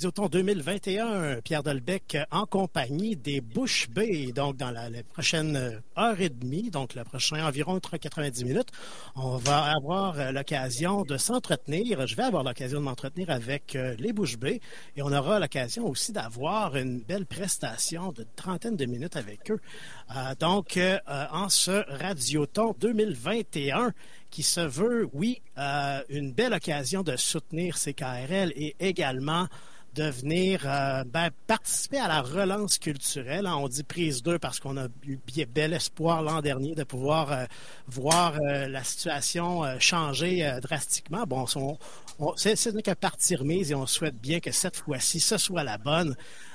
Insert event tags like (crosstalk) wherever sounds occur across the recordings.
Radioton 2021. Pierre Delbecq en compagnie des Bush Bay. Donc, dans la, prochaine heure et demie, donc le prochain environ 90 minutes, on va avoir l'occasion de s'entretenir. Je vais avoir l'occasion de m'entretenir avec euh, les Bush Bay et on aura l'occasion aussi d'avoir une belle prestation de trentaine de minutes avec eux. Euh, donc, euh, en ce Radioton 2021, qui se veut, oui, euh, une belle occasion de soutenir CKRL et également de venir euh, ben, participer à la relance culturelle. On dit prise 2 parce qu'on a eu bel espoir l'an dernier de pouvoir euh, voir la situation changer drastiquement. Bon, on, c'est, ce n'est que partie remise et on souhaite bien que cette fois-ci, ce soit la bonne.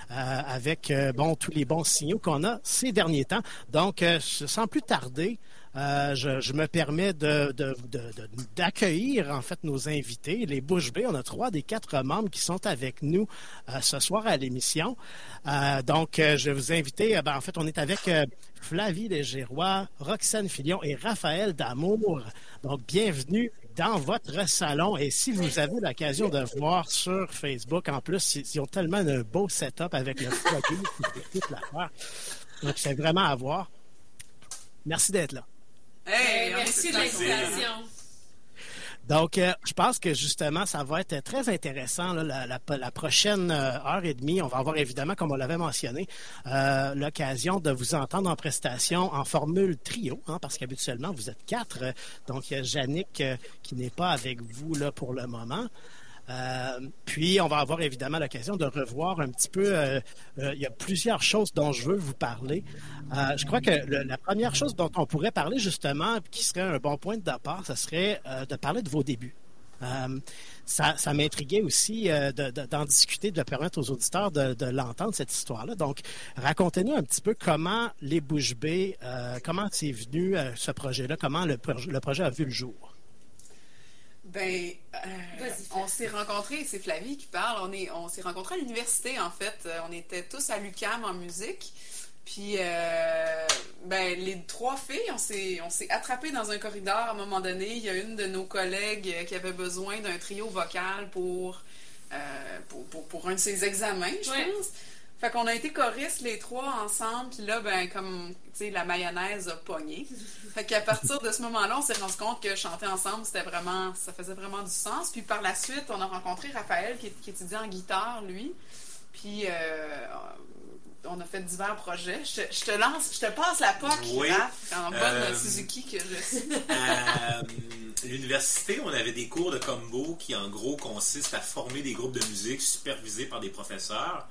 avec bon tous les bons signaux qu'on a ces derniers temps. Donc, sans plus tarder, euh, je, me permets d'accueillir en fait nos invités, les Bouche B. On a trois des quatre membres qui sont avec nous euh, ce soir à l'émission. Euh, donc, je vais vous inviter. Ben, en fait, on est avec Flavie Légérois, Roxane Filion et Raphaël Damour. Donc, bienvenue dans votre salon. Et si vous avez l'occasion de voir sur Facebook, en plus, ils ont tellement un beau setup avec le foyer, toute l'affaire. Donc, c'est vraiment à voir. Merci d'être là. Hey, merci de l'invitation. Donc, euh, je pense que justement, ça va être très intéressant la, prochaine euh, heure et demie. On va avoir évidemment, comme on l'avait mentionné, euh, l'occasion de vous entendre en prestation en formule trio, hein, parce qu'habituellement, vous êtes quatre. Donc, il y a Yannick qui n'est pas avec vous là pour le moment. Euh, puis, on va avoir évidemment l'occasion de revoir un petit peu. Euh, euh, il y a plusieurs choses dont je veux vous parler. je crois que la première chose dont on pourrait parler justement, qui serait un bon point de départ, ce serait de parler de vos débuts. ça, m'intriguait aussi d'en discuter, de permettre aux auditeurs de, l'entendre, cette histoire-là. Donc, racontez-nous un petit peu comment les Bouches B, comment c'est venu ce projet-là, comment le projet a vu le jour. Ben, euh, on s'est rencontrés, c'est Flavie qui parle, on, est, on s'est rencontrés à l'université en fait. Euh, on était tous à l'UCAM en musique. Puis, euh, ben, les trois filles, on s'est, on s'est attrapés dans un corridor à un moment donné. Il y a une de nos collègues qui avait besoin d'un trio vocal pour, pour, pour, un de ses examens, je pense. Fait qu'on a été choristes les trois ensemble, puis là, ben, comme, tu sais, la mayonnaise a pogné. fait qu'à partir de ce moment-là, on s'est rendu compte que chanter ensemble, c'était vraiment, ça faisait vraiment du sens. Puis par la suite, on a rencontré Raphaël, qui, qui étudiait en guitare, lui. Puis euh, on a fait divers projets. Je, te lance, je te passe la POC, oui. en bonne euh, Suzuki que je suis. à l'université, on avait des cours de combo qui, en gros, consistent à former des groupes de musique supervisés par des professeurs.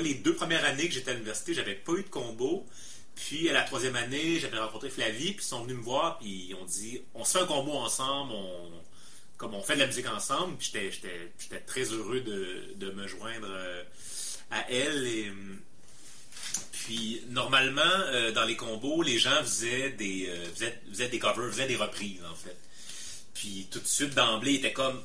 Euh, les deux premières années que j'étais à l'université, j'avais pas eu de combo. Puis à la troisième année, j'avais rencontré Flavie, puis ils sont venus me voir, puis ils ont dit on se fait un combo ensemble, on, comme on fait de la musique ensemble. Puis j'étais très heureux de, me joindre euh, à elle. Puis normalement, euh, dans les combos, les gens faisaient des, faisaient, des covers, faisaient des reprises en fait. Puis tout de suite, d'emblée, ils étaient comme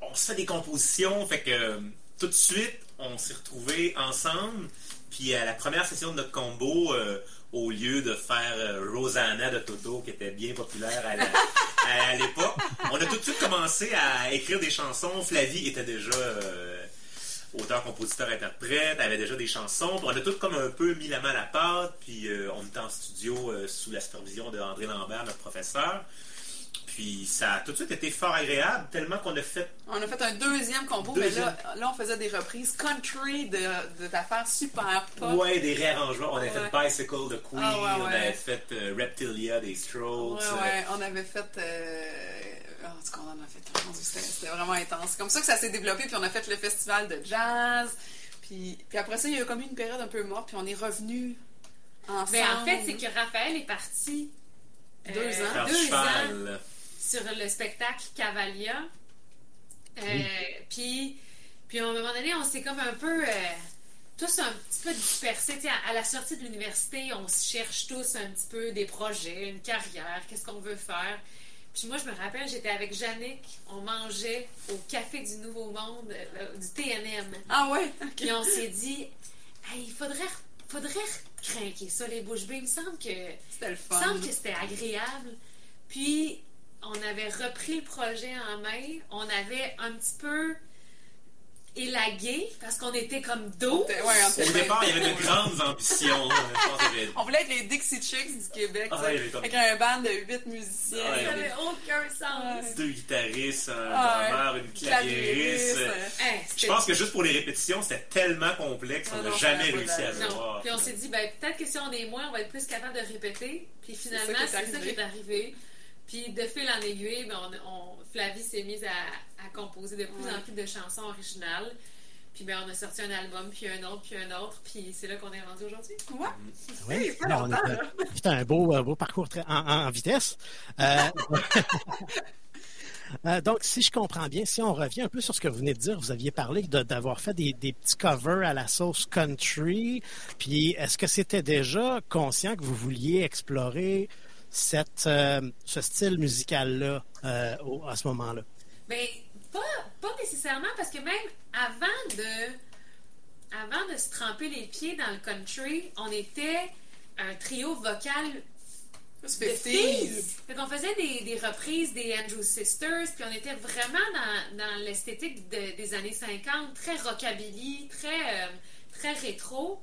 on se fait des compositions, fait que tout de suite, on s'est retrouvés ensemble. Puis à la première session de notre combo, euh, au lieu de faire euh, Rosanna de Toto, qui était bien populaire (laughs) à l'époque, on a tout de suite commencé à écrire des chansons. Flavie était déjà euh, auteur, compositeur, interprète, avait déjà des chansons. on a tout comme un peu mis la main à la pâte. Puis on était en studio sous la supervision de André Lambert, notre professeur. Puis ça a tout de suite été fort agréable, tellement qu'on a fait. On a fait un deuxième combo, mais là, là, on faisait des reprises country de, d'affaires super pop. Ouais, des réarrangements. On avait fait Bicycle de Queen, ah, on avait fait euh, Reptilia des Strokes. Ouais, ouais, on avait fait. Euh... Oh, qu'on en a fait C'était vraiment intense. C'est comme ça que ça s'est développé, puis on a fait le festival de jazz. Puis, puis après ça, il y a eu comme une période un peu morte, puis on est revenu ensemble. Mais en fait, c'est que Raphaël est parti. Deux euh, ans. Deux ans sur le spectacle Cavalia. Euh, puis, puis à un moment donné, on s'est comme un peu. Euh, tous un petit peu dispersés. À, à, la sortie de l'université, on se cherche tous un petit peu des projets, une carrière, qu'est-ce qu'on veut faire. Puis moi, je me rappelle, j'étais avec Jannick, on mangeait au Café du Nouveau Monde, euh, du TNM. Ah ouais? Puis on s'est dit, il faudrait, faudrait craquer ça, les bouches bées. Il me semble que. C'était le fun. Il me semble que c'était agréable. Puis on avait repris le projet en main, on avait un petit peu élagué parce qu'on était comme dos. Ouais, Au départ, il y avait de grandes ambitions. on voulait être les Dixie Chicks du Québec, ah, avec un band de huit musiciens. ça n'avait aucun sens. Deux guitaristes, un drummer, une clavieriste. Je pense que juste pour les répétitions, c'était tellement complexe qu'on n'a jamais réussi à le voir. Puis on s'est dit, ben, peut-être que si on est moins, on va être plus capable de répéter. Puis finalement, c'est ça qui est arrivé. Puis de fil en aiguille, ben, on, Flavie s'est mise à, composer de plus en plus de chansons originales. Puis ben, on a sorti un album, puis un autre, puis un autre, puis c'est là qu'on est rendu aujourd'hui. Ouais. Oui, c'est un beau, beau parcours en, vitesse. Euh, (laughs) euh, donc, si je comprends bien, si on revient un peu sur ce que vous venez de dire, vous aviez parlé d'avoir fait des, des, petits covers à la sauce country. Puis, est-ce que c'était déjà conscient que vous vouliez explorer cette, euh, ce style musical-là euh, à ce moment-là? Bien, pas, pas, nécessairement, parce que même avant de, avant de se tremper les pieds dans le country, on était un trio vocal de filles. Fait qu'on faisait des, des, reprises des Andrew Sisters, puis on était vraiment dans, dans l'esthétique des années 50, très rockabilly, très, euh, très rétro.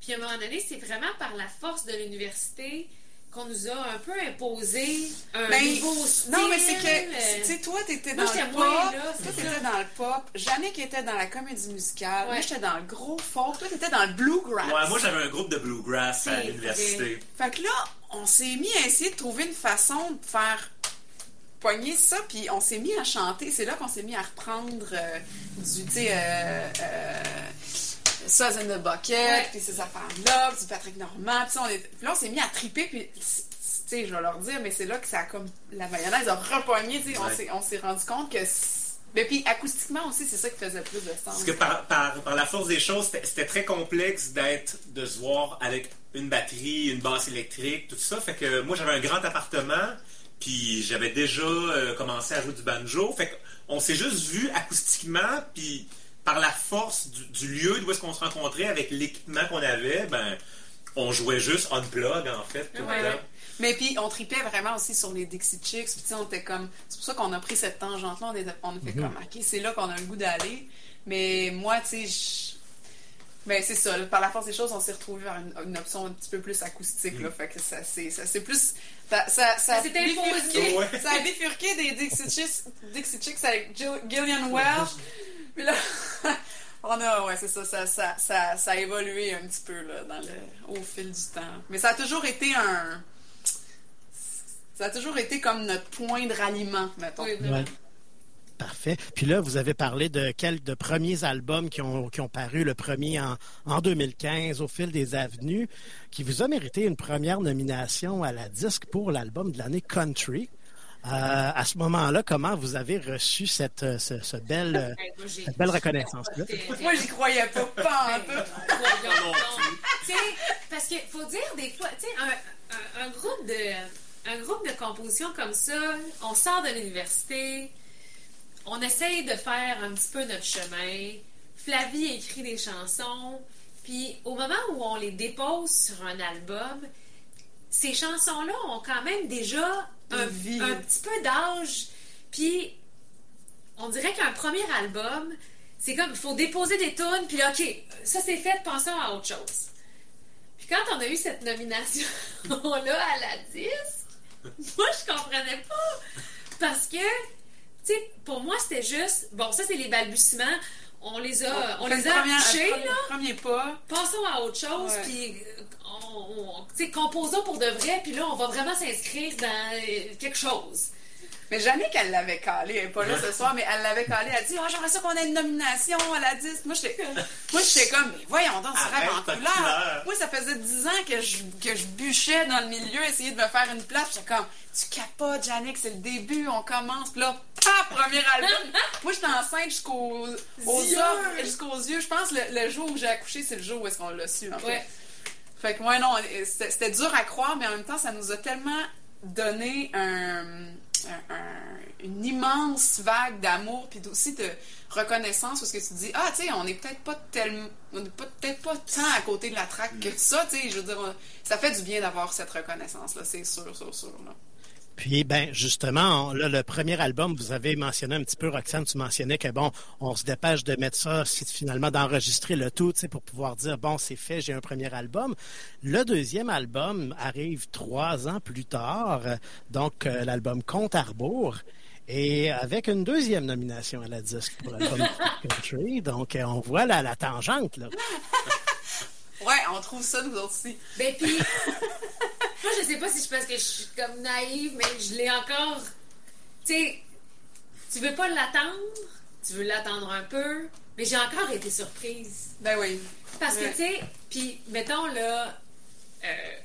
Puis à un moment donné, c'est vraiment par la force de l'université qu'on nous a un peu imposé un ben, nouveau style. Non, mais c'est que, euh, tu sais, toi, t'étais dans le pop. toi, t'étais dans le pop. Jannick était dans la comédie musicale. Moi, j'étais dans le gros folk. Toi, t'étais dans le bluegrass. Ouais, moi, j'avais un groupe de bluegrass à l'université. Fait que là, on s'est mis à essayer de trouver une façon de faire poigner ça, puis on s'est mis à chanter. C'est là qu'on s'est mis à reprendre euh, du, tu sais, euh, euh Suzz in the Bucket, puis ces affaires-là, puis Patrick Normand, puis, on est... puis là, on s'est mis à triper, puis tu sais, je vais leur dire, mais c'est là que ça a comme. La mayonnaise a repogné, tu sais, on s'est rendu compte que. Mais puis acoustiquement aussi, c'est ça qui faisait plus de sens. Parce que par, par, par la force des choses, c'était très complexe d'être, de se voir avec une batterie, une basse électrique, tout ça. Fait que moi, j'avais un grand appartement, puis j'avais déjà euh, commencé à jouer du banjo. Fait qu'on s'est juste vu acoustiquement, puis par la force du, lieu d'où est-ce qu'on se rencontrait avec l'équipement qu'on avait, ben, on jouait juste on plug en fait tout le temps. Mais puis on tripait vraiment aussi sur les Dixie Chicks. Puis on était comme, c'est pour ça qu'on a pris cette tangente-là. On, a fait mhm. comme, ok, c'est là qu'on a le goût d'aller. Mais moi, tu sais, ben c'est ça. Par la force des choses, on s'est retrouvé vers une, option un petit peu plus acoustique. Là, mhm. fait que ça, c'est, ça, plus. Ça, ça, ça, a ça a bifurqué des Dixie Chicks, Dixie Chicks avec Gillian Welch. Puis là, (laughs) on a, ouais, c'est ça ça, ça, ça, ça, a évolué un petit peu là, dans le, au fil du temps. Mais ça a toujours été un. Ça a toujours été comme notre point de ralliement, mettons. Parfait. Puis là, vous avez parlé de quelques de premiers albums qui ont, qui ont paru, le premier en, en 2015, au fil des avenues, qui vous a mérité une première nomination à la disque pour l'album de l'année Country. Euh, à ce moment-là, comment vous avez reçu cette, euh, ce, belle, euh, cette belle reconnaissance-là? Moi, j'y croyais pas, pas (laughs) Parce qu'il faut dire des fois, tu sais, un, un, groupe de, un groupe de composition comme ça, on sort de l'université, on essaye de faire un petit peu notre chemin. Flavie écrit des chansons, puis au moment où on les dépose sur un album, ces chansons-là ont quand même déjà un, petit peu d'âge. Puis, on dirait qu'un premier album, c'est comme, il faut déposer des tunes, puis là, OK, ça c'est fait, pensons à autre chose. Puis quand on a eu cette nomination-là à la 10, (laughs) moi, je comprenais pas. Parce que, tu sais, pour moi, c'était juste, bon, ça c'est les balbutiements. On les a, on, les a premier, là. Premier pas. Passons à autre chose, puis on, composons pour de vrai, puis là, on va vraiment s'inscrire dans euh, quelque chose. Mais jamais qu'elle l'avait calé. Elle n'est pas là ce soir, mais elle l'avait calé. Elle a dit oh, J'aimerais ça qu'on ait une nomination à la 10. Moi, j'étais comme Mais voyons donc, c'est rêve en couleur. Moi, ça faisait 10 ans que je, que je bûchais dans le milieu, essayer de me faire une place. J'étais comme Tu capotes, Jannick, c'est le début, on commence. Puis là, paf, premier album. Moi, j'étais enceinte jusqu'aux yeux. Jusqu'aux yeux. Je pense que le, jour où j'ai accouché, c'est le jour où est-ce qu'on l'a su, en fait. Fait que, ouais, non, c'était dur à croire, mais en même temps, ça nous a tellement donné une immense vague d'amour, puis aussi de reconnaissance, parce que tu dis, ah, tu sais, on est peut-être pas tellement, on n'est peut-être pas tant à côté de la traque que ça, tu sais, je veux dire, ça fait du bien d'avoir cette reconnaissance-là, c'est sûr, sûr, sûr, là. Puis, ben, justement, le premier album, vous avez mentionné un petit peu, Roxane, tu mentionnais que, bon, on se dépêche de mettre ça, finalement, d'enregistrer le tout, tu sais, pour pouvoir dire, bon, c'est fait, j'ai un premier album. Le deuxième album arrive trois ans plus tard, donc euh, l'album Compte à Et avec une deuxième nomination à la disque pour l'album (laughs) Country. Donc, euh, on voit la, la tangente, là. (laughs) Ouais, on trouve ça nous aussi. Ben puis, moi je sais pas si je pense que je suis comme naïve, mais je l'ai encore. Tu sais, tu veux pas l'attendre, tu veux l'attendre un peu, mais j'ai encore été surprise. Ben oui. Parce que tu sais, puis mettons là. Euh,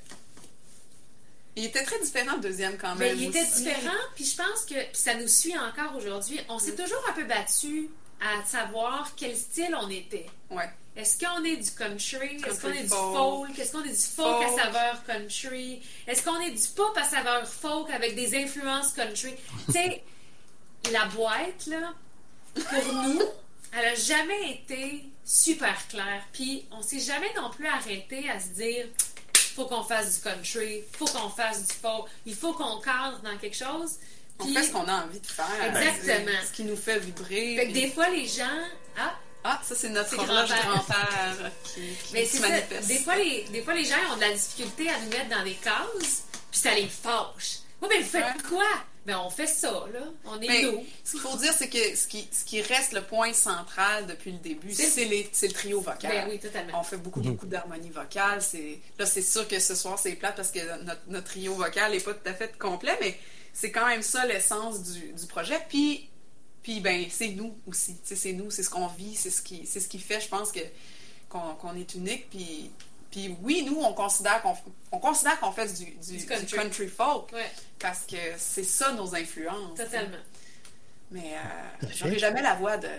il était très différent le deuxième quand ben, même. il était différent, puis je pense que puis ça nous suit encore aujourd'hui. On s'est mm. toujours un peu battu à savoir quel style on était. Ouais. Est-ce qu'on est du country? Est-ce qu'on est du folk? Est-ce qu'on est du folk, à saveur country? Est-ce qu'on est du pop à saveur folk avec des influences country? tu sais, (laughs) la boîte, là, pour (laughs) nous, elle a jamais été super claire. Puis on s'est jamais non plus arrêté à se dire faut qu'on fasse du country, faut qu'on fasse du folk, il faut qu'on cadre dans quelque chose. Puis, on fait ce qu'on a envie de faire. Exactement. Ce qui nous fait vibrer. Fait que des fois, les gens. Ah, ah, ça, c'est notre grand-père qui, Mais se manifeste. Des fois, les, des fois, les gens ont de la difficulté à nous mettre dans des cases, puis ça les fâche. Oui, mais vous faites quoi? Ben, on fait ça, là. On est nous. Ce qu'il faut dire, c'est que ce qui, ce qui reste le point central depuis le début, c'est le trio vocal. Ben oui, totalement. On fait beaucoup, beaucoup d'harmonie vocale. Là, c'est sûr que ce soir, c'est plate parce que notre, notre trio vocal n'est pas tout à fait complet, mais c'est quand même ça l'essence du, du projet. Puis, puis ben, c'est nous aussi. C'est nous, c'est ce qu'on vit, c'est ce, qui, ce qui fait, je pense, que qu'on est unique. Puis, puis oui, nous, on considère qu'on on considère qu'on fait du, du, country. folk. Parce que c'est ça nos influences. Totalement. Mais euh, j'aurais jamais la voix de,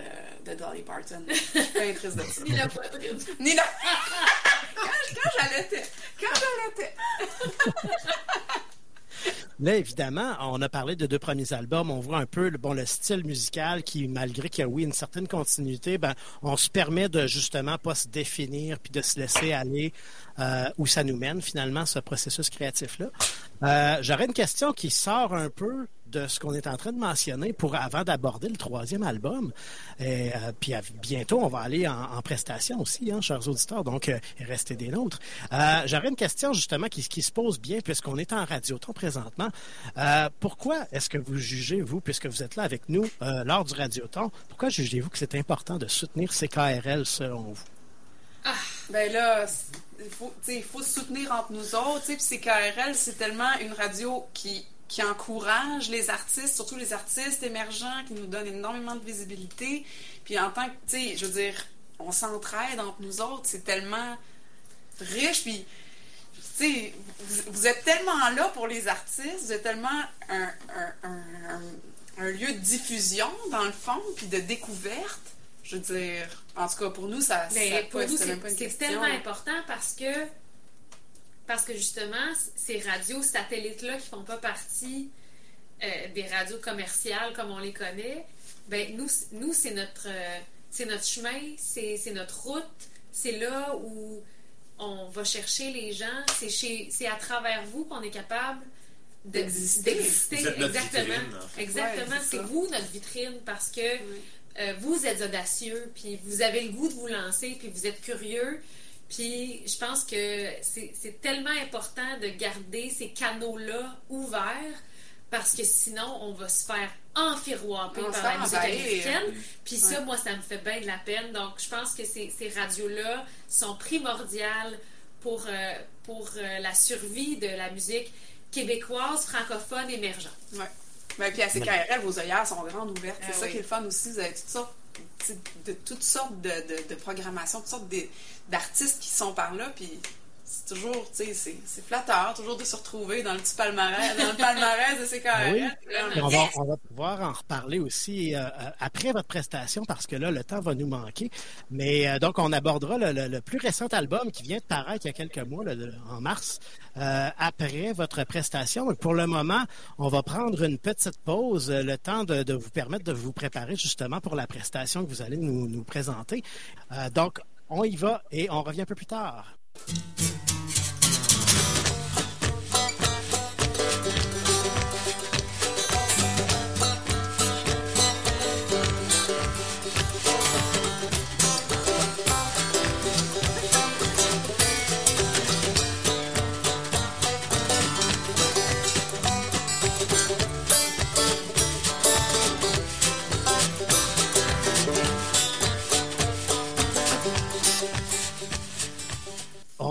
de Dolly Parton. Je suis pas triste de ça. Ni la poitrine. Ni la... (laughs) quand, quand j'allaitais. Quand j'allaitais. (laughs) Là, évidemment, on a parlé de deux premiers albums. On voit un peu bon, le style musical qui, malgré qu'il y a, oui, une certaine continuité, ben, on se permet de justement pas se définir puis de se laisser aller euh, où ça nous mène, finalement, ce processus créatif-là. Euh, J'aurais une question qui sort un peu de ce qu'on est en train de mentionner pour avant d'aborder le troisième album. Et, euh, puis bientôt, on va aller en, prestation aussi, hein, chers auditeurs, donc euh, restez des nôtres. Euh, J'aurais une question justement qui, se pose bien puisqu'on est en radioton présentement. Euh, pourquoi est-ce que vous jugez, vous, puisque vous êtes là avec nous lors du radioton, pourquoi jugez-vous que c'est important de soutenir CKRL selon vous? Ah, ben là, il faut, il faut se soutenir entre nous autres. Puis CKRL, c'est tellement une radio qui qui encourage les artistes, surtout les artistes émergents, qui nous donnent énormément de visibilité. Puis en tant que, tu sais, je veux dire, on s'entraide entre nous autres, c'est tellement riche. Puis, tu sais, vous, êtes tellement là pour les artistes, vous êtes tellement un, lieu de diffusion, dans le fond, puis de découverte. Je veux dire, en tout cas, pour nous, ça, pour nous, c'est tellement important parce que parce que justement, ces radios satellites-là qui font pas partie euh, des radios commerciales comme on les connaît, ben nous, nous c'est notre, euh, c'est notre chemin, c'est, notre route, c'est là où on va chercher les gens, c'est, chez, c'est à travers vous qu'on est capable d'exister. Exactement. Exactement. c'est vous notre vitrine parce que euh, vous êtes audacieux, puis vous avez le goût de vous lancer, puis vous êtes curieux, puis je pense que c'est tellement important de garder ces canaux-là ouverts parce que sinon, on va se faire enfiroiper par la musique américaine. Puis ça, moi, ça me fait bien de la peine. Donc, je pense que ces, ces radios-là sont primordiales pour, euh, pour euh, la survie de la musique québécoise, francophone, émergente. Oui. Ben, puis à CKRL, vos œillères sont grandes ouvertes. c'est ah ça qui est le fun aussi. Vous avez toutes sortes de toutes sortes de, de, programmations, toutes sortes d'artistes qui sont par là, puis c'est toujours, tu sais, c'est flatteur, toujours de se retrouver dans le petit palmarès, dans le palmarès de ces carrières. on, va, on va pouvoir en reparler aussi euh, euh, après votre prestation parce que là, le temps va nous manquer. Mais euh, donc, on abordera le, plus récent album qui vient de paraître il y a quelques mois, en mars, après votre prestation. pour le moment, on va prendre une petite pause, le temps de, de, vous permettre de vous préparer justement pour la prestation que vous allez nous, nous présenter. donc, on y va et on revient un peu plus tard.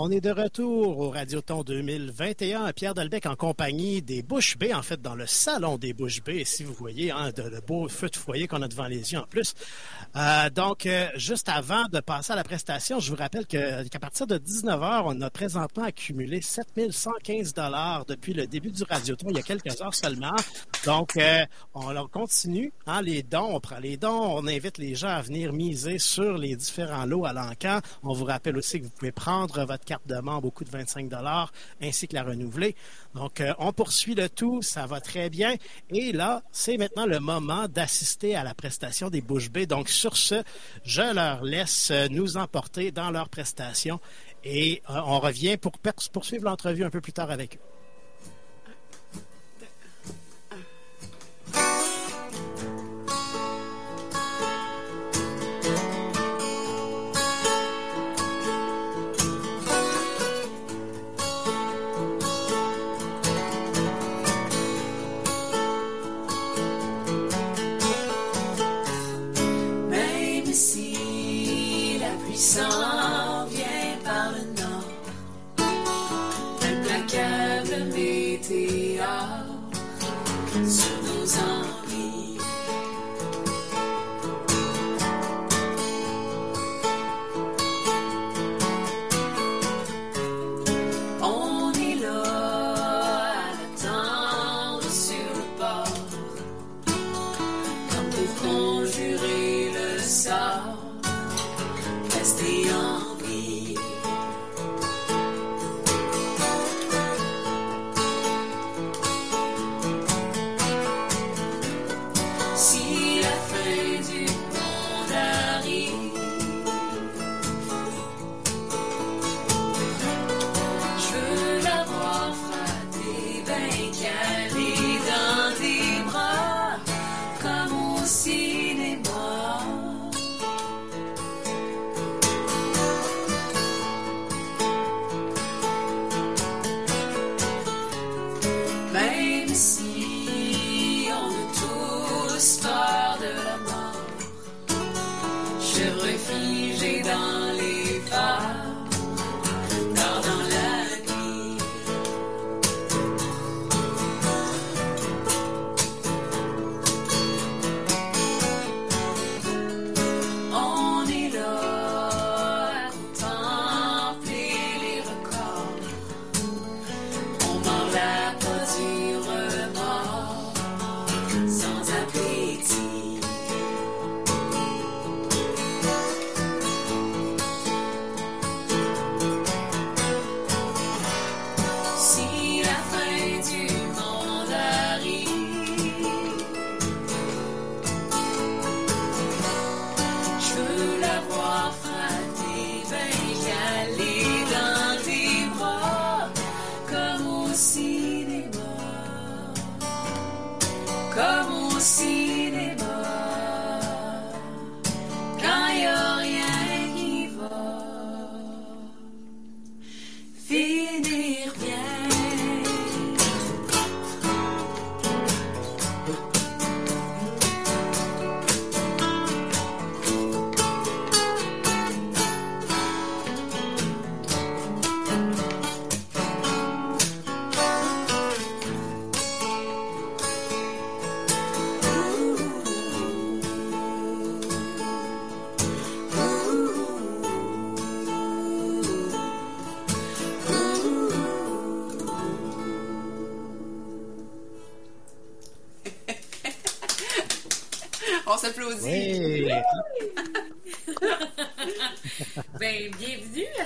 On est de retour au Radioton 2021. Pierre Delbecq en compagnie des Bouches B, en fait, dans le salon des Bouches B. Si vous voyez, hein, de, le beau feu de foyer qu'on a devant les yeux en plus. Euh, donc, euh, juste avant de passer à la prestation, je vous rappelle qu'à partir de 19h, on a présentement accumulé 7115 dollars depuis le début du Radioton, il y a quelques heures seulement. Donc, euh, on, on continue, hein, les dons, on prend les dons, on invite les gens à venir miser sur les différents lots à l'encan. On vous rappelle aussi que vous pouvez prendre votre carte de membre au de 25 dollars ainsi que la renouveler. Donc, euh, on poursuit le tout, ça va très bien. Et là, c'est maintenant le moment d'assister à la prestation des Bouches B. Donc, sur ce, je leur laisse nous emporter dans leur prestation et euh, on revient pour poursuivre l'entrevue un peu plus tard avec eux.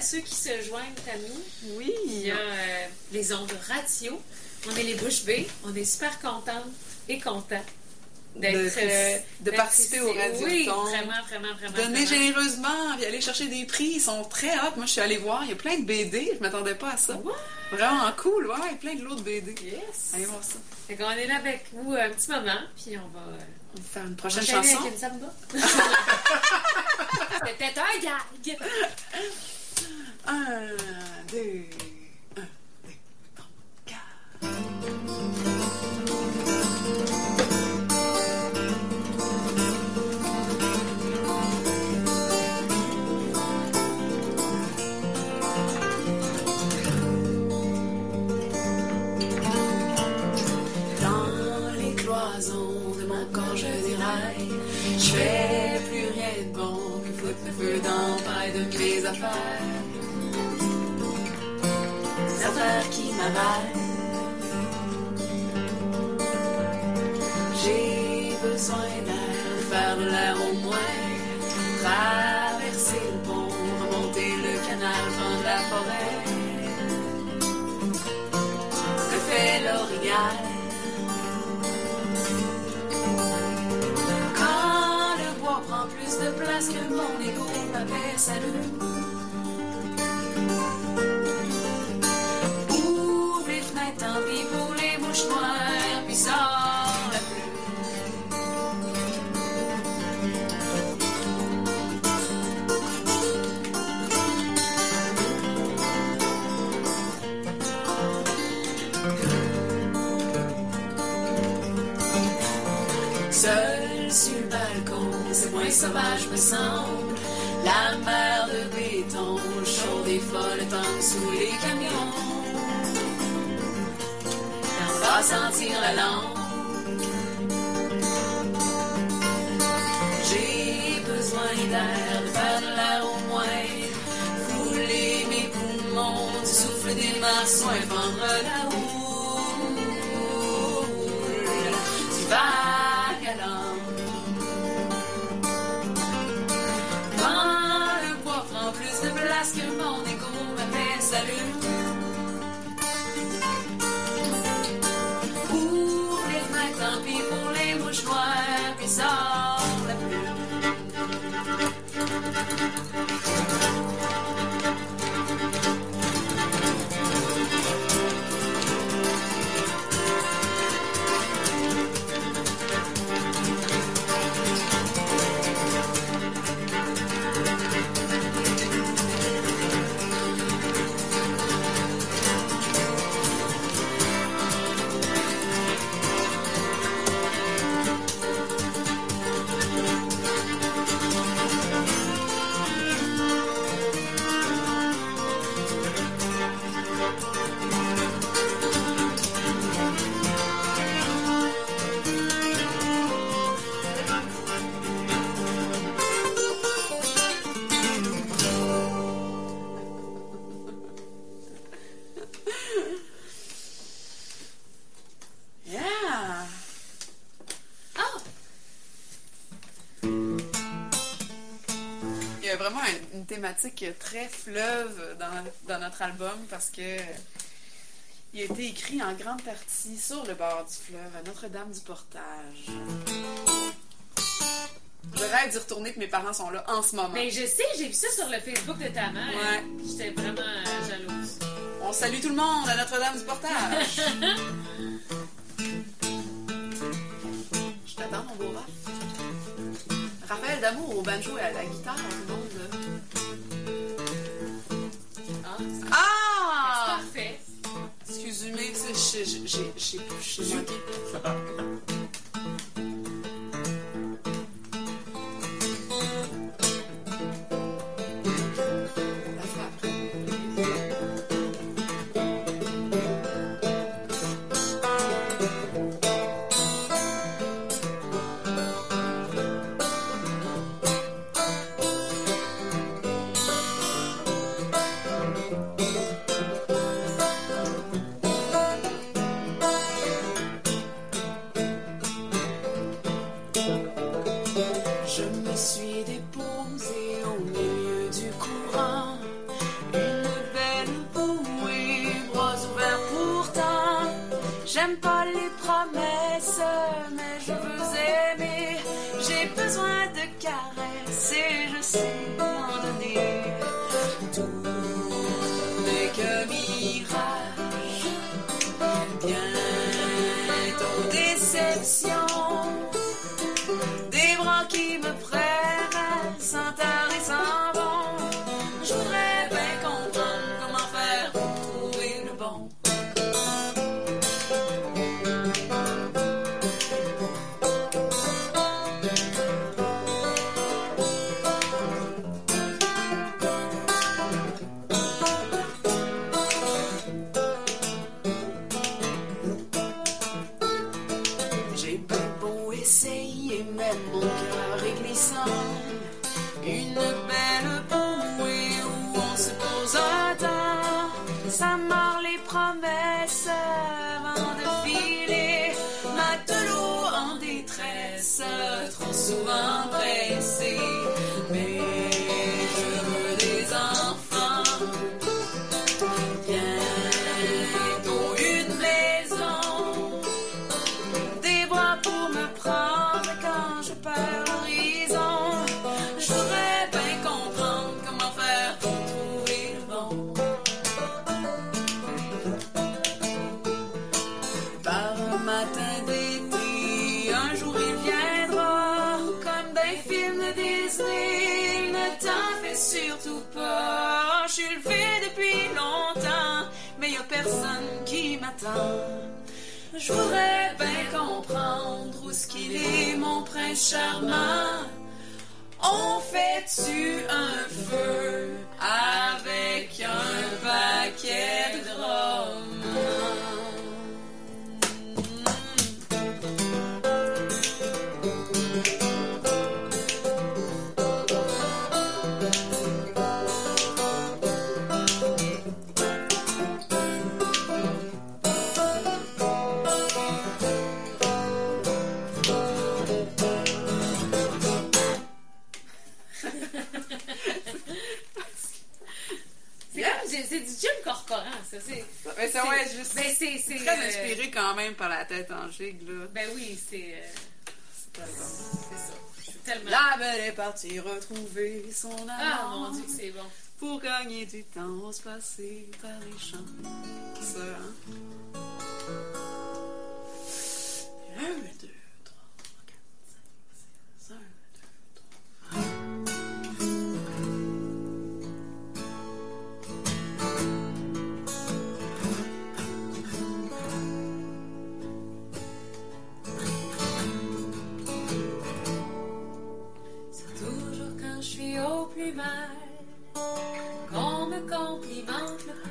Ceux qui se joignent à nous. Oui. Il y a euh, les ondes radio. On est les Bouches B. On est super contentes et contents d'être. De- euh, de participer au. Radioton. Oui, vraiment, vraiment, vraiment. Donner vraiment. généreusement, puis aller chercher des prix, ils sont très hot. Moi, je suis allée voir, il y a plein de BD, je m'attendais pas à ça. Vraiment cool, ouais, plein de lots de BD. Yes. Allez voir ça. Fait qu'on est là avec vous un petit moment, puis on va. euh, On va faire une prochaine chanson. avec une samba. (laughs) gag. Un, deux, un, deux, trois, quatre. Dans les cloisons de mon corps, je déraille. Je fais plus rien de bon que foutre le feu dans le paille de mes affaires. Qui m'avalent. J'ai besoin d'air, faire de l'air au moins. Traverser le pont, remonter le canal, prendre la forêt. Le fait l'orignal. Quand le bois prend plus de place que mon égo, ma paix s'allume. Sauvage me semble. La mer de béton, chaude et folle, tombe sous les camions. On va sentir la lampe. J'ai besoin d'air, de faire de l'air au moins. Fouler mes poumons, du souffle des marsouins, prendre la houle. Du vagaland. Thématique très fleuve dans, dans notre album parce que il a été écrit en grande partie sur le bord du fleuve, à Notre-Dame du Portage. Je rêve d'y retourner que mes parents sont là en ce moment. Mais je sais, j'ai vu ça sur le Facebook de ta mère. Ouais. J'étais vraiment euh, jalouse. On salue tout le monde à Notre-Dame du Portage. (laughs) Je t'attends, mon beau Raph. Raphaël d'amour au banjo et à la guitare, tout le monde. là. Ah, c'est parfait. Excusez-moi, j'ai- j'ai j'ai- (laughs) Je voudrais bien comprendre où ce qu'il est, mon prince charmant. On fait-tu un feu avec un paquet de drômes? Mais ça, ben, ben, c'est, c'est, très euh... inspiré quand même par la tête en gigue, là. Ben oui, c'est. Euh, c'est pas bon. C'est ça. C'est tellement. La belle est partie retrouver son amant. Ah mon dieu, c'est bon. Pour gagner du temps, on se passer par les champs. Ça, hein? Un, deux. plus mal qu'on me complimente le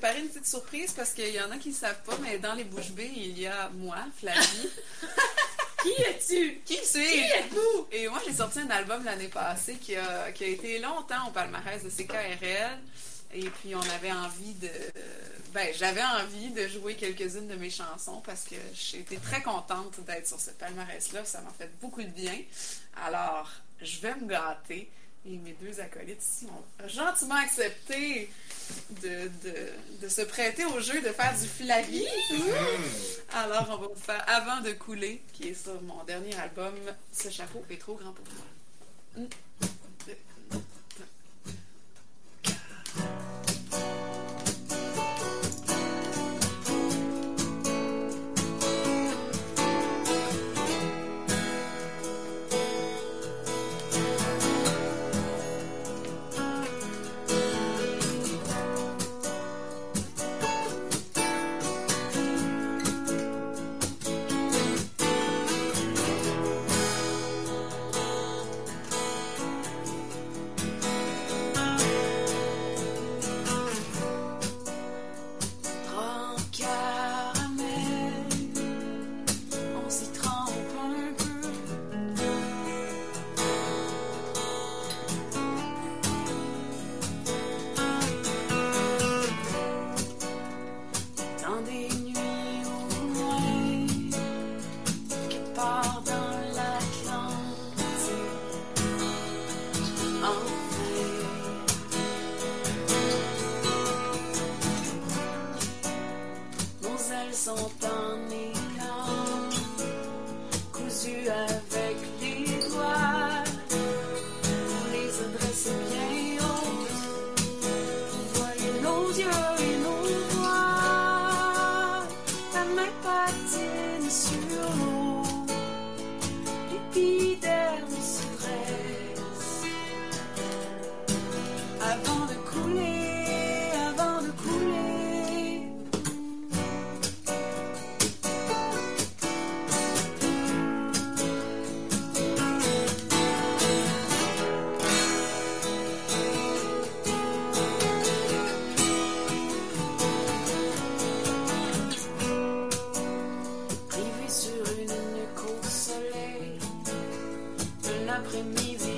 préparé une petite surprise parce qu'il y en a qui ne savent pas, mais dans les bouches bées, il y a moi, Flavie. (laughs) Qui es-tu? qui Qui suis êtes-vous? Et moi, j'ai sorti un album l'année passée qui a, qui a été longtemps au palmarès de CKRL. Et puis, on avait envie de. Ben, j'avais envie de jouer quelques-unes de mes chansons parce que j'ai été très contente d'être sur ce palmarès-là. Ça m'a fait beaucoup de bien. Alors, je vais me gâter. Et mes deux acolytes ici ont gentiment accepté de, de, de se prêter au jeu de faire du flavie. Alors, on va vous faire Avant de couler, qui est sur mon dernier album. Ce chapeau est trop grand pour moi.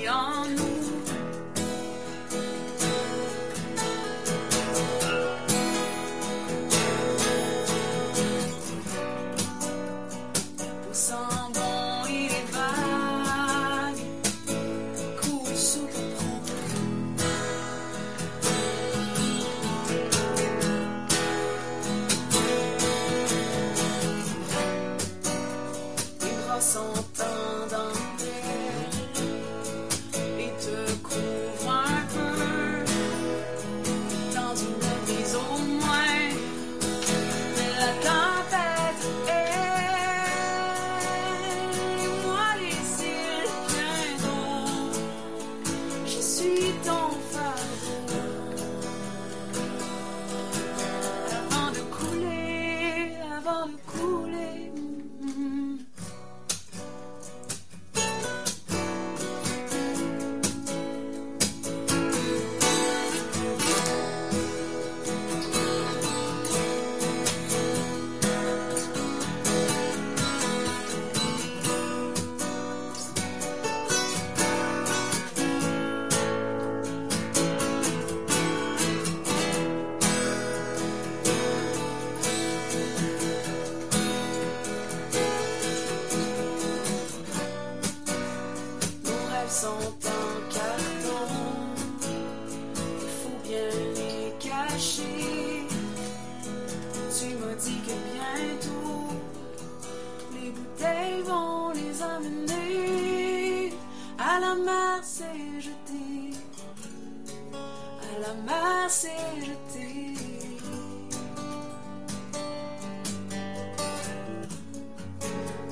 on the à la masse et jeté.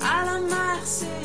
À la masse et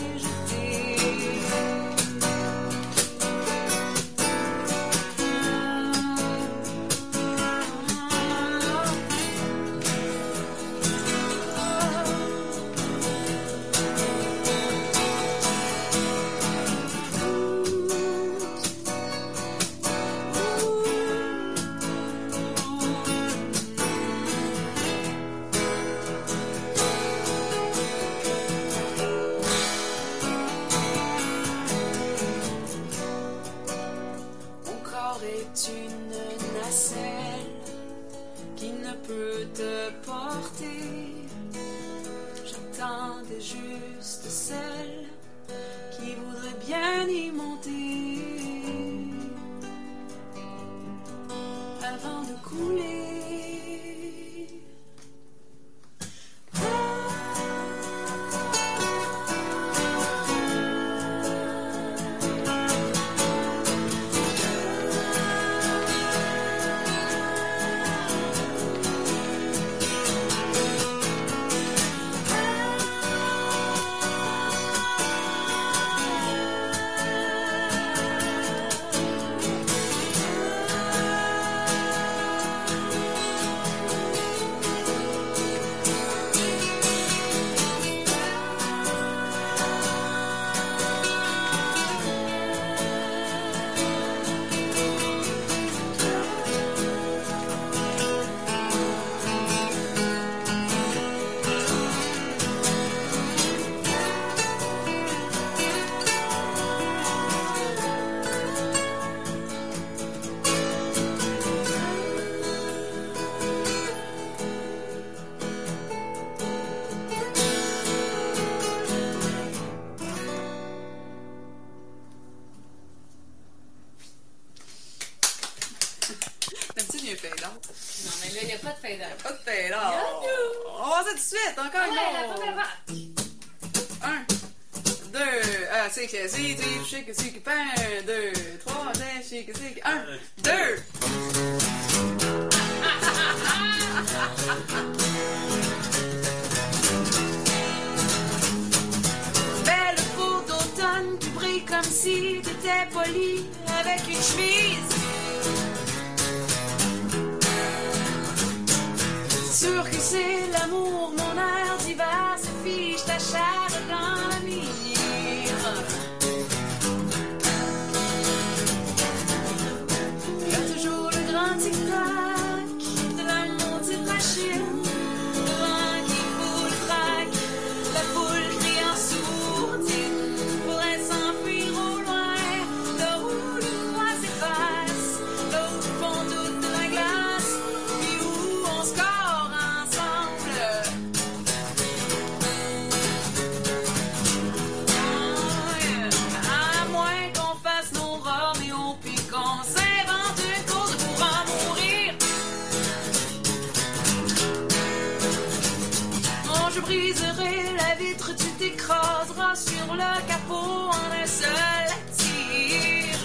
briserai la vitre, tu t'écraseras sur le capot en un seul tir.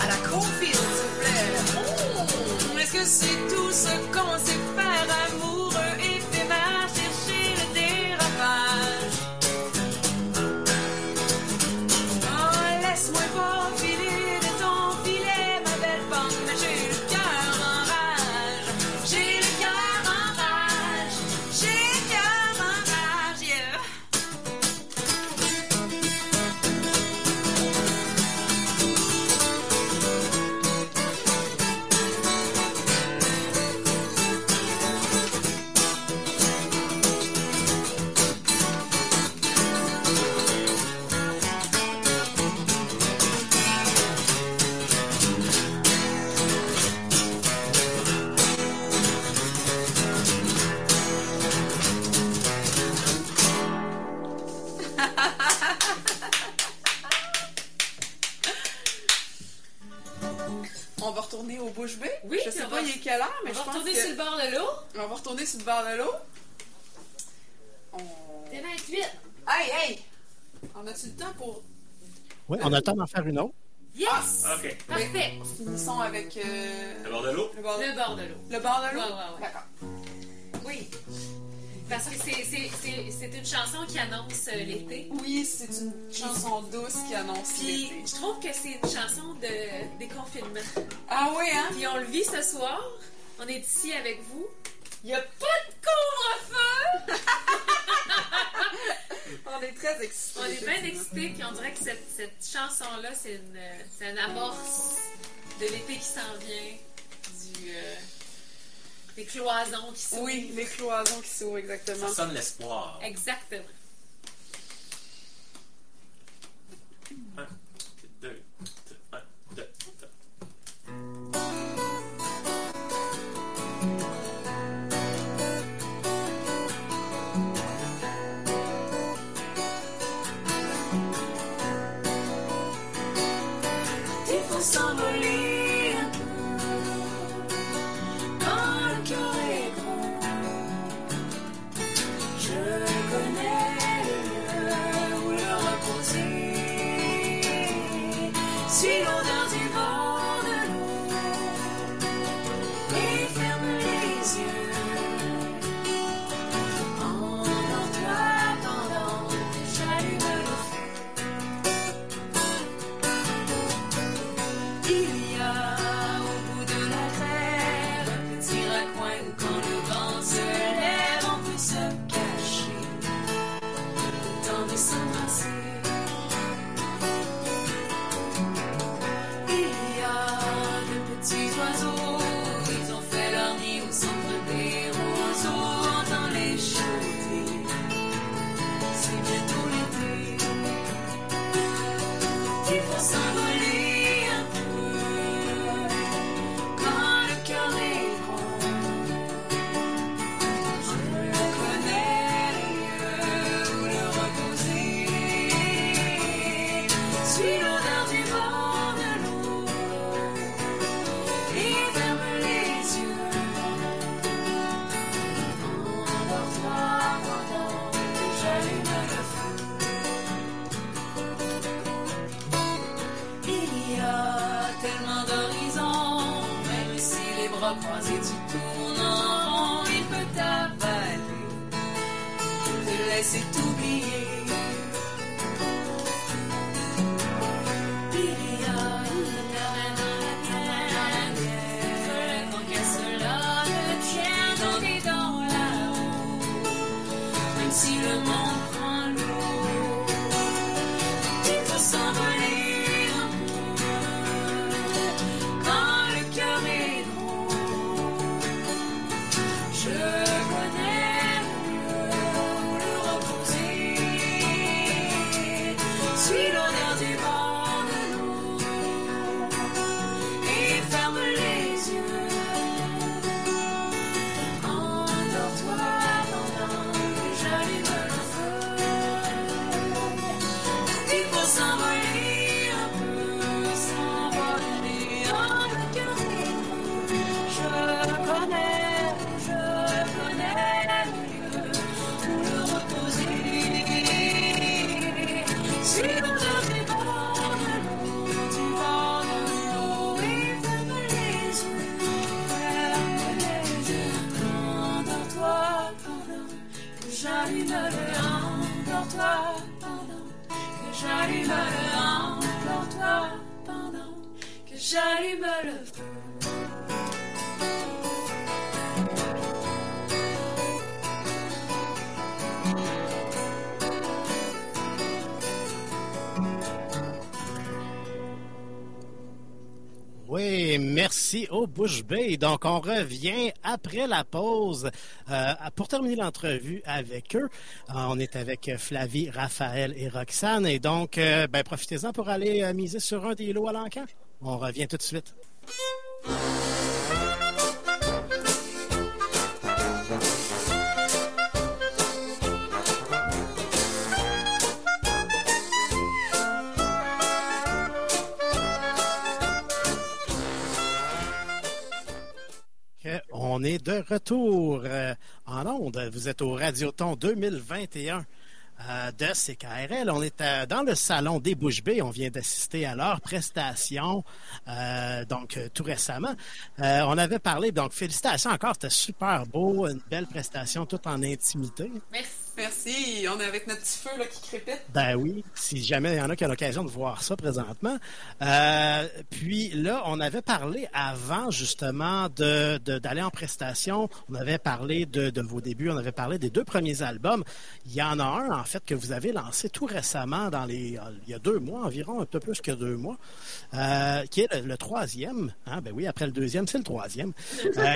À la confie, s'il te plaît. Est-ce que c'est tout ce qu'on sait faire amoureux? Oui, on a le temps d'en faire une autre. Yes! Ah, OK. Parfait. Finissons avec euh, Le bord de l'eau? le bord Le bord de l'eau. Le bord de l'eau? Ouais, ouais, ouais. D'accord. Oui. Parce que c'est- c'est c'est- c'est une chanson qui annonce euh, l'été. Oui, c'est une chanson douce qui annonce Puis l'été. je trouve que c'est une chanson de déconfinement. Ah oui, hein? Puis on le vit ce soir. On est ici avec vous. Il n'y a pas de couvre-feu! On est très excités. On est bien excités, puis on dirait que cette, cette chanson-là, c'est une, c'est une amorce de l'été qui s'en vient, du, euh, des cloisons qui s'ouvrent. Oui, les cloisons qui s'ouvrent, exactement. Ça sonne l'espoir. Exactement. J'allume le endors-toi pendant que j'allume le endors-toi pendant que j'allume le feu. Merci au Bush Bay. Donc, on revient après la pause euh, pour terminer l'entrevue avec eux. Euh, on est avec Flavie, Raphaël et Roxane. Et donc, euh, ben, profitez-en pour aller miser sur un des lots à l'encan. On revient tout de suite. On est de retour euh, en onde. Vous êtes au Radioton 2021. euh, de CKRL. On est euh, dans le salon des Bouches B. On vient d'assister à leur prestation, donc tout récemment. on avait parlé, donc félicitations encore, c'était super beau, une belle prestation, tout en intimité. Merci. Merci. On est avec notre petit feu là, qui crépite. Ben oui, si jamais il y en a qui ont l'occasion de voir ça présentement. puis là, on avait parlé avant justement de, d'aller en prestation. On avait parlé de, de vos débuts, on avait parlé des deux premiers albums. Il y en a un en fait, que vous avez lancé tout récemment, dans les, il y a deux mois environ, un peu plus que deux mois, euh, qui est le, troisième. Hein, ben oui, après le deuxième, c'est le troisième. Euh,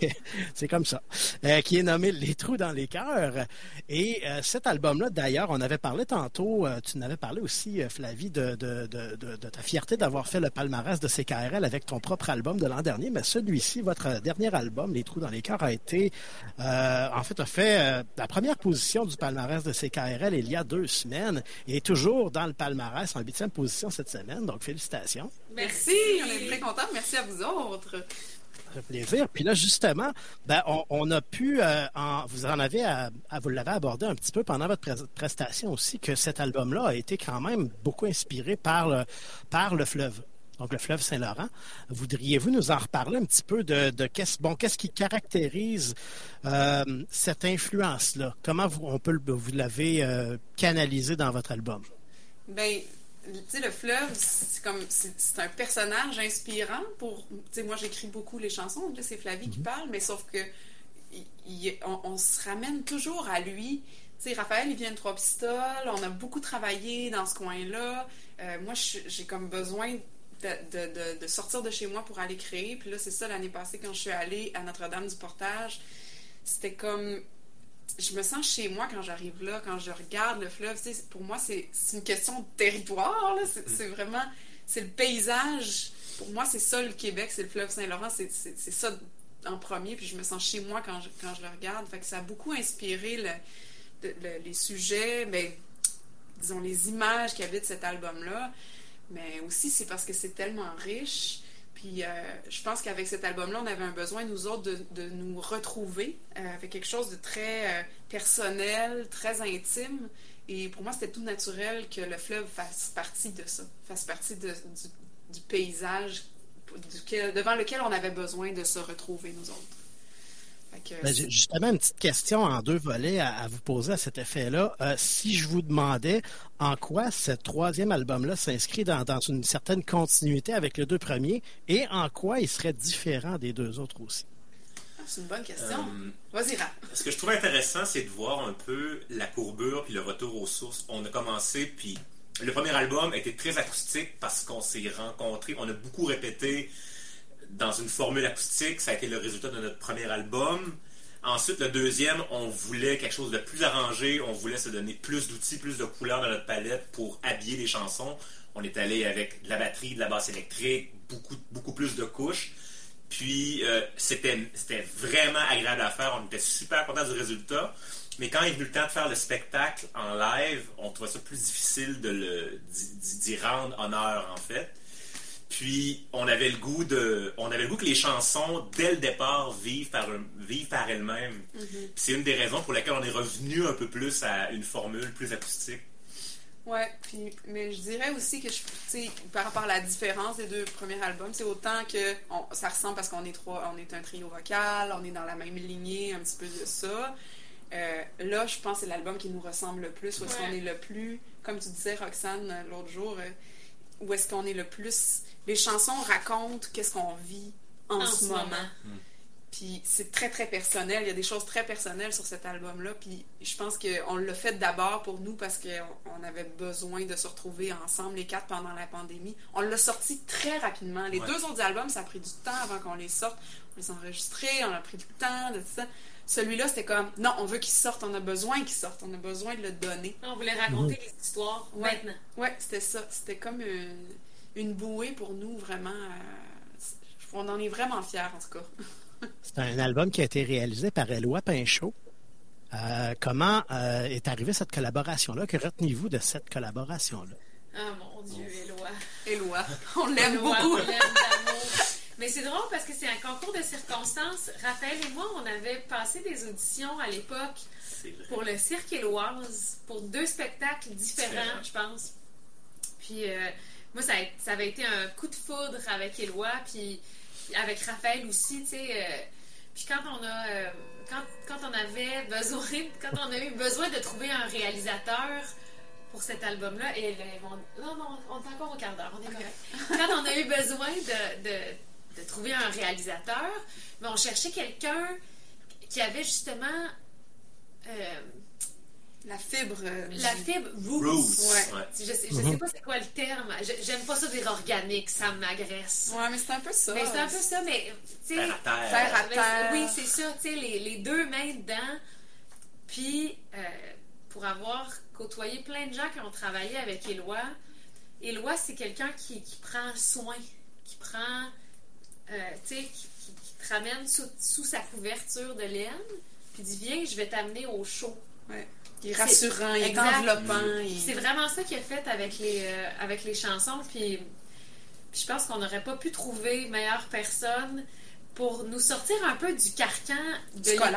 (laughs) c'est comme ça. Euh, qui est nommé Les trous dans les cœurs. Et cet album-là, d'ailleurs, on avait parlé tantôt, tu n'avais parlé aussi, Flavie, de, de, de, de ta fierté d'avoir fait le palmarès de CKRL avec ton propre album de l'an dernier. Mais celui-ci, votre dernier album, Les trous dans les cœurs, a été, en fait, a fait la première position du palmarès de CKRL il y a deux semaines et est toujours dans le palmarès en huitième position cette semaine. Donc, félicitations. Merci, on est très contents. Merci à vous autres. Fait plaisir. Puis là, justement, ben, on, a pu, euh, vous en avez, vous l'avez abordé un petit peu pendant votre prestation aussi, que cet album-là a été quand même beaucoup inspiré par le, fleuve donc le fleuve Saint-Laurent. Voudriez-vous nous en reparler un petit peu de, qu'est-ce bon, qu'est-ce qui caractérise euh, cette influence-là? Comment vous, vous l'avez euh, canalisé dans votre album? Bien, le fleuve, c'est comme c'est un personnage inspirant pour. Tu sais, moi, j'écris beaucoup les chansons. c'est Flavie qui mhm. parle, mais sauf que on, se ramène toujours à lui. Tu sais, Raphaël, il vient de Trois Pistoles. On a beaucoup travaillé dans ce coin-là. Euh, moi, j'ai comme besoin de, sortir de chez moi pour aller créer. Puis là, c'est ça, l'année passée, quand je suis allée à Notre-Dame du Portage, c'était comme. Je me sens chez moi quand j'arrive là, quand je regarde le fleuve. Tu sais, pour moi, c'est une question de territoire. C'est mm. vraiment. C'est le paysage. Pour moi, c'est ça le Québec, c'est le fleuve Saint-Laurent. C'est ça en premier. Puis je me sens chez moi quand je, quand je le regarde. Fait que ça a beaucoup inspiré le, les sujets, mais disons les images qui habitent cet album-là mais aussi c'est parce que c'est tellement riche. Puis euh, je pense qu'avec cet album-là, on avait un besoin, nous autres, de, nous retrouver euh, avec quelque chose de très euh, personnel, très intime. Et pour moi, c'était tout naturel que le fleuve fasse partie de ça, fasse partie du, du, paysage devant lequel on avait besoin de se retrouver, nous autres. Ben, justement, une petite question en deux volets à, vous poser à cet effet-là. Euh, si je vous demandais en quoi ce troisième album-là s'inscrit dans, une certaine continuité avec les deux premiers et en quoi il serait différent des deux autres aussi? Ah, c'est une bonne question. Euh, Vas-y, Ce que je trouve intéressant, c'est de voir un peu la courbure puis le retour aux sources. On a commencé, puis le premier album était très acoustique parce qu'on s'est rencontrés, on a beaucoup répété dans une formule acoustique. Ça a été le résultat de notre premier album. Ensuite, le deuxième, on voulait quelque chose de plus arrangé. On voulait se donner plus d'outils, plus de couleurs dans notre palette pour habiller les chansons. On est allé avec de la batterie, de la basse électrique, beaucoup, beaucoup plus de couches. Puis, euh, c'était vraiment agréable à faire. On était super contents du résultat. Mais quand il est venu le temps de faire le spectacle en live, on trouvait ça plus difficile d'y rendre honneur, en fait. Puis on avait le goût de, on avait le goût que les chansons dès le départ vivent par vivent par elles-mêmes. Mm-hmm. C'est une des raisons pour lesquelles on est revenu un peu plus à une formule plus acoustique. Ouais, puis mais je dirais aussi que je, par rapport à la différence des deux premiers albums, c'est autant que ça ressemble parce qu'on est trois, on est un trio vocal, on est dans la même lignée, un petit peu de ça. Euh, là, je pense que c'est l'album qui nous ressemble le plus, où est-ce qu'on est le plus, comme tu disais Roxane l'autre jour, euh, où est-ce qu'on est le plus les chansons racontent qu'est-ce qu'on vit en, ce moment. Hmm. Puis c'est très, très personnel. Il y a des choses très personnelles sur cet album-là. Puis je pense qu'on l'a fait d'abord pour nous parce qu'on avait besoin de se retrouver ensemble, les quatre, pendant la pandémie. On l'a sorti très rapidement. Les deux autres albums, ça a pris du temps avant qu'on les sorte. On les a enregistrés, on a pris du temps, de tout ça. Celui-là, c'était comme, non, on veut qu'il sorte, on a besoin qu'il sorte, on a besoin de le donner. On voulait raconter les histoires maintenant. Ouais, c'était ça. C'était comme une une bouée pour nous, vraiment. Euh, on en est vraiment fiers, en tout cas. C'est un album qui a été réalisé par Éloi Pinchot. Euh, comment euh, est arrivée cette collaboration-là? Que retenez-vous de cette collaboration-là? Ah mon Dieu, Éloi. Éloi. (laughs) On l'aime beaucoup. On Mais c'est drôle parce que c'est un concours de circonstances. Raphaël et moi, on avait passé des auditions à l'époque pour le Cirque Éloise, pour deux spectacles différents, je pense. Puis euh, moi, ça, ça, avait été un coup de foudre avec Éloi, puis avec Raphaël aussi, tu sais. Euh, puis quand on a, euh, quand, quand, on avait besoin, quand on a eu besoin de trouver un réalisateur pour cet album-là, et non, non, on est encore au quart d'heure, on est correct. Quand on a eu besoin de, de, de trouver un réalisateur, mais on cherchait quelqu'un qui avait justement euh, la fibre. Euh, la fibre roots. Ouais. Je, sais, sais pas c'est quoi le terme. J'aime pas ça dire organique, ça m'agresse. Ouais, mais c'est un peu ça. Mais c'est un peu ça, mais. Faire à terre. Faire à terre. Oui, c'est ça, tu sais, les, les, deux mains dedans. Puis, euh, pour avoir côtoyé plein de gens qui ont travaillé avec Éloi, Éloi, c'est quelqu'un qui, qui, prend soin, qui prend. tu sais, qui, qui, te ramène sous, sous sa couverture de laine, puis dit Viens, je vais t'amener au show. Ouais. Il est rassurant, il est enveloppant. C'est vraiment ça qu'il a fait avec les, euh, avec les chansons. Puis, je pense qu'on n'aurait pas pu trouver meilleure personne pour nous sortir un peu du carcan de l'école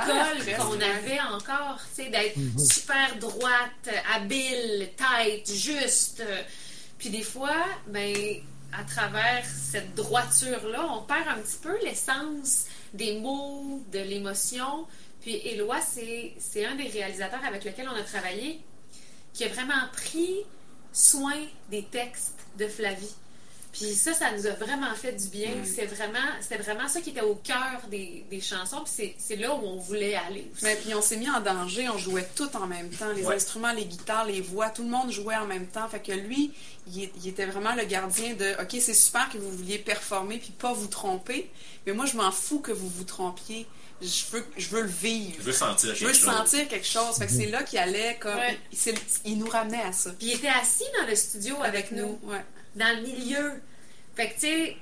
qu'on avait encore, d'être mhm. super droite, habile, tête, juste. Puis des fois, ben, à travers cette droiture-là, on perd un petit peu l'essence des mots, de l'émotion. Puis Éloi, c'est un des réalisateurs avec lequel on a travaillé qui a vraiment pris soin des textes de Flavie. Puis ça, ça nous a vraiment fait du bien. C'est vraiment, c'était vraiment ça qui était au cœur des, des chansons. Puis c'est là où on voulait aller. Mais puis on s'est mis en danger. On jouait tout en même temps. Les instruments, les guitares, les voix, tout le monde jouait en même temps. Fait que lui, il, il était vraiment le gardien de OK, c'est super que vous vouliez performer puis pas vous tromper. Mais moi, je m'en fous que vous vous trompiez je veux, je veux le vivre. Je veux sentir quelque chose. Je veux sentir quelque chose. Fait que c'est là qu'il allait comme. Il, nous ramenait à ça. Puis il était assis dans le studio avec, nous, dans le milieu. Fait que tu sais,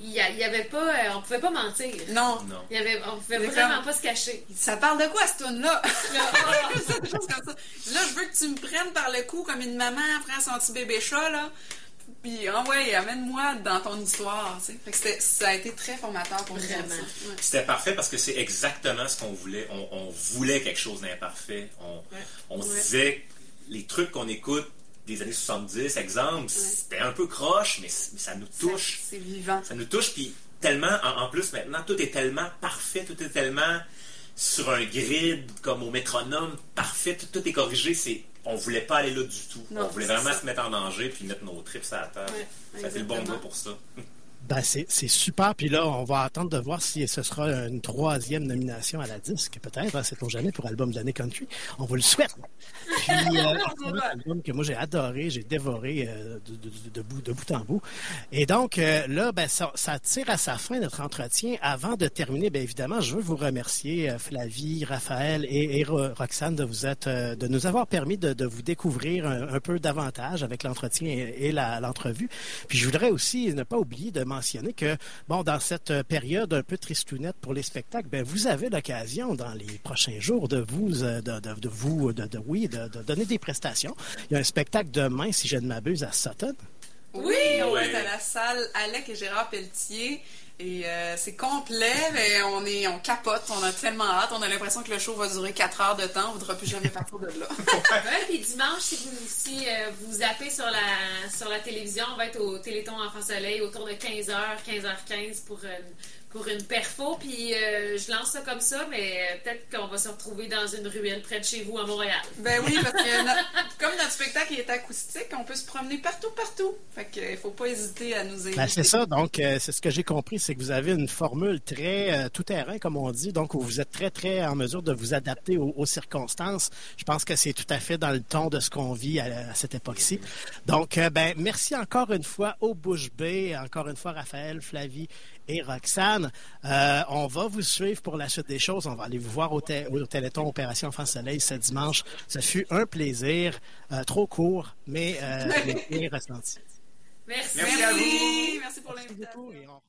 il y, avait pas. Euh, on pouvait pas mentir. Non. non. Il y avait, on pouvait vraiment pas se cacher. Ça parle de quoi, ce tune-là? (laughs) (laughs) là, je veux que tu me prennes par le cou comme une maman après son petit bébé chat, là. Puis, ah ouais, amène-moi dans ton histoire. Tu sais. ça a été très formateur pour Vraiment. Ouais. C'était parfait parce que c'est exactement ce qu'on voulait. On, voulait quelque chose d'imparfait. On, se disait, les trucs qu'on écoute des années 70, exemple, c'était un peu croche, mais, ça nous touche. C'est vivant. Ça nous touche, puis tellement, en, plus, maintenant, tout est tellement parfait, tout est tellement sur un grid, comme au métronome, parfait, tout, tout est corrigé. C'est on voulait pas aller là du tout. on voulait vraiment se mettre en danger puis mettre nos trips à la ça fait le bon mot pour ça. Ben, c'est super. Puis là, on va attendre de voir si ce sera une troisième nomination à la disque, peut-être. C'est pour jamais pour album de l'année country. On vous le souhaite. Puis, euh, (laughs) un album que moi j'ai adoré, j'ai dévoré euh, de, bout, de bout en bout. Et donc, euh, là, ben, ça, tire à sa fin notre entretien. Avant de terminer, bien évidemment, je veux vous remercier, Flavie, Raphaël et, Roxane, de vous être, de nous avoir permis de, vous découvrir un, peu davantage avec l'entretien et, et l'entrevue. Puis je voudrais aussi ne pas oublier de mentionner que, bon, dans cette euh, période un peu tristounette pour les spectacles, ben, vous avez l'occasion dans les prochains jours de vous, euh, de, vous, de, oui, de, donner des prestations. Il y a un spectacle demain, si je ne m'abuse, à Sutton. Oui, on est à la salle Alec et Gérard Pelletier. Et euh, c'est complet, mais on est, on capote, on a tellement hâte, on a l'impression que le show va durer 4 heures de temps, on ne voudra plus jamais partir de là. (laughs) ouais, puis dimanche, si vous, si, euh, vous zappez sur la, sur la télévision, on va être au Téléthon Enfant Soleil autour de 15h, 15h15 pour pour une perfo, puis euh, je lance ça comme ça, mais euh, peut-être qu'on va se retrouver dans une ruelle près de chez vous à Montréal. Ben oui, parce que (laughs) comme notre spectacle est acoustique, on peut se promener partout, partout. Fait qu'il faut pas hésiter à nous inviter. Ben, c'est ça, donc euh, c'est ce que j'ai compris, c'est que vous avez une formule très tout-terrain, comme on dit, donc vous êtes très, très en mesure de vous adapter aux, circonstances. Je pense que c'est tout à fait dans le ton de ce qu'on vit à, cette époque-ci. Donc, ben merci encore une fois au Bouche B, encore une fois Raphaël, Flavie et Roxane. Euh, on va vous suivre pour la suite des choses. On va aller vous voir au, Téléthon Opération Enfant Soleil ce dimanche. Ce fut un plaisir, euh, trop court, mais euh, (laughs) ressenti. Merci. Merci à vous. Merci pour l'invitation.